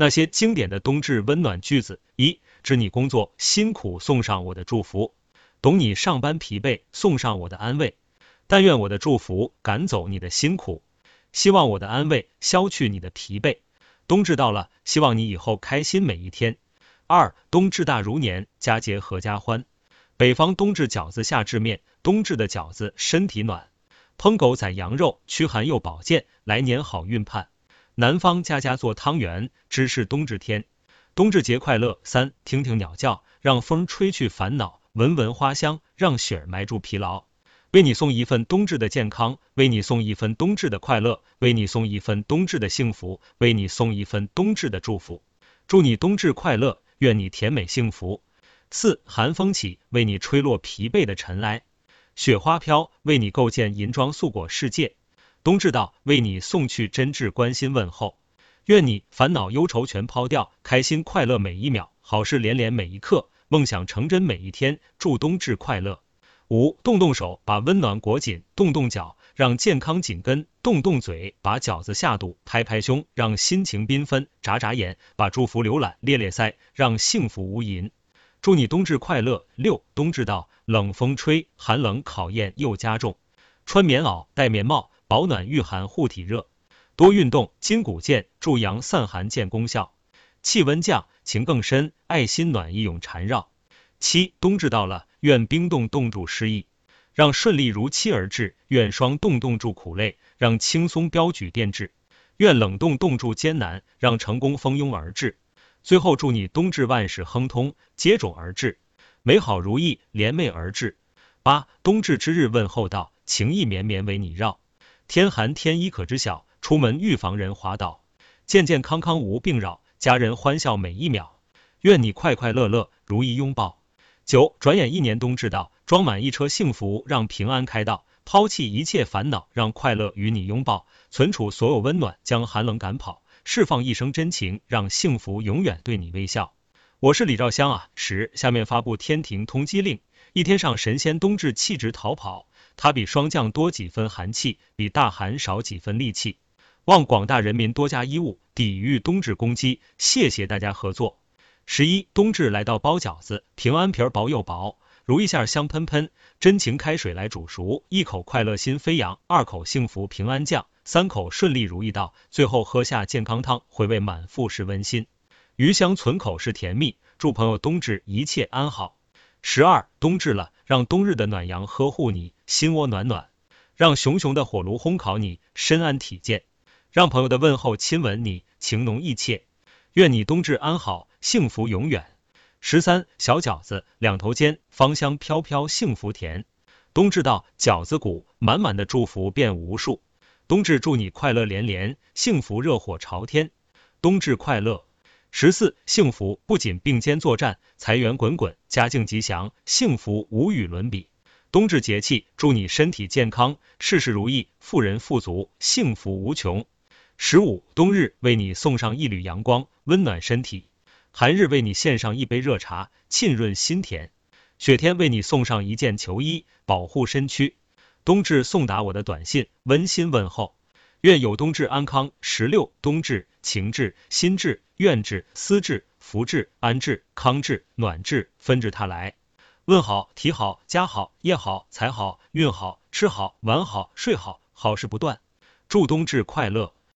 那些经典的冬至温暖句子：一，知你工作辛苦，送上我的祝福；懂你上班疲惫，送上我的安慰。但愿我的祝福赶走你的辛苦，希望我的安慰消去你的疲惫。冬至到了，希望你以后开心每一天。二，冬至大如年，佳节阖家欢。北方冬至饺子，夏至面。冬至的饺子身体暖，烹狗宰羊肉，驱寒又保健，来年好运盼。南方家家做汤圆，知是冬至天。冬至节快乐！三，听听鸟叫，让风吹去烦恼；闻闻花香，让雪儿埋住疲劳。为你送一份冬至的健康，为你送一份冬至的快乐，为你送一份冬至的幸福，为你送一份冬至的祝福。祝你冬至快乐，愿你甜美幸福。四，寒风起，为你吹落疲惫的尘埃；雪花飘，为你构建银装素裹世界。冬至到，为你送去真挚关心问候，愿你烦恼忧愁全抛掉，开心快乐每一秒，好事连连每一刻，梦想成真每一天。祝冬至快乐！五，动动手，把温暖裹紧；动动脚，让健康紧跟；动动嘴，把饺子下肚；拍拍胸，让心情缤纷；眨眨眼，把祝福浏览；咧咧腮，让幸福无垠。祝你冬至快乐！六，冬至到，冷风吹，寒冷考验又加重，穿棉袄，戴棉帽。保暖御寒护体热，多运动筋骨健，助阳散寒见功效。气温降，情更深，爱心暖意永缠绕。七，冬至到了，愿冰冻冻住失意，让顺利如期而至；愿霜冻冻住苦累，让轻松标举电至；愿冷冻冻住艰难，让成功蜂拥而至。最后祝你冬至万事亨通，接踵而至，美好如意连袂而至。八，冬至之日问候到，情意绵绵为你绕。天寒天衣可知晓，出门预防人滑倒，健健康康无病扰，家人欢笑每一秒，愿你快快乐乐如意拥抱。九，转眼一年冬至到，装满一车幸福，让平安开道，抛弃一切烦恼，让快乐与你拥抱，存储所有温暖，将寒冷赶跑，释放一生真情，让幸福永远对你微笑。我是李兆香啊。十，下面发布天庭通缉令，一天上神仙冬至弃职逃跑。它比霜降多几分寒气，比大寒少几分戾气。望广大人民多加衣物，抵御冬至攻击。谢谢大家合作。十一，冬至来到包饺子，平安皮儿薄又薄，如意馅香喷喷，真情开水来煮熟，一口快乐心飞扬，二口幸福平安降，三口顺利如意到，最后喝下健康汤，回味满腹是温馨，余香存口是甜蜜。祝朋友冬至一切安好。十二，冬至了，让冬日的暖阳呵护你，心窝暖暖；让熊熊的火炉烘烤你，身安体健；让朋友的问候亲吻你，情浓意切。愿你冬至安好，幸福永远。十三，小饺子两头煎，芳香飘飘，幸福甜。冬至到，饺子鼓，满满的祝福变无数。冬至祝你快乐连连，幸福热火朝天。冬至快乐！十四，幸福不仅并肩作战，财源滚滚，家境吉祥，幸福无与伦比。冬至节气，祝你身体健康，事事如意，富人富足，幸福无穷。十五，冬日为你送上一缕阳光，温暖身体；寒日为你献上一杯热茶，沁润心田；雪天为你送上一件球衣，保护身躯。冬至送达我的短信，温馨问候。愿有冬至安康。十六，冬至，情至，心至，愿至，思至，福至，安至，康至，暖至，纷至沓来。问好，提好，家好，业好，财好，运好，吃好，玩好，睡好，好事不断。祝冬至快乐。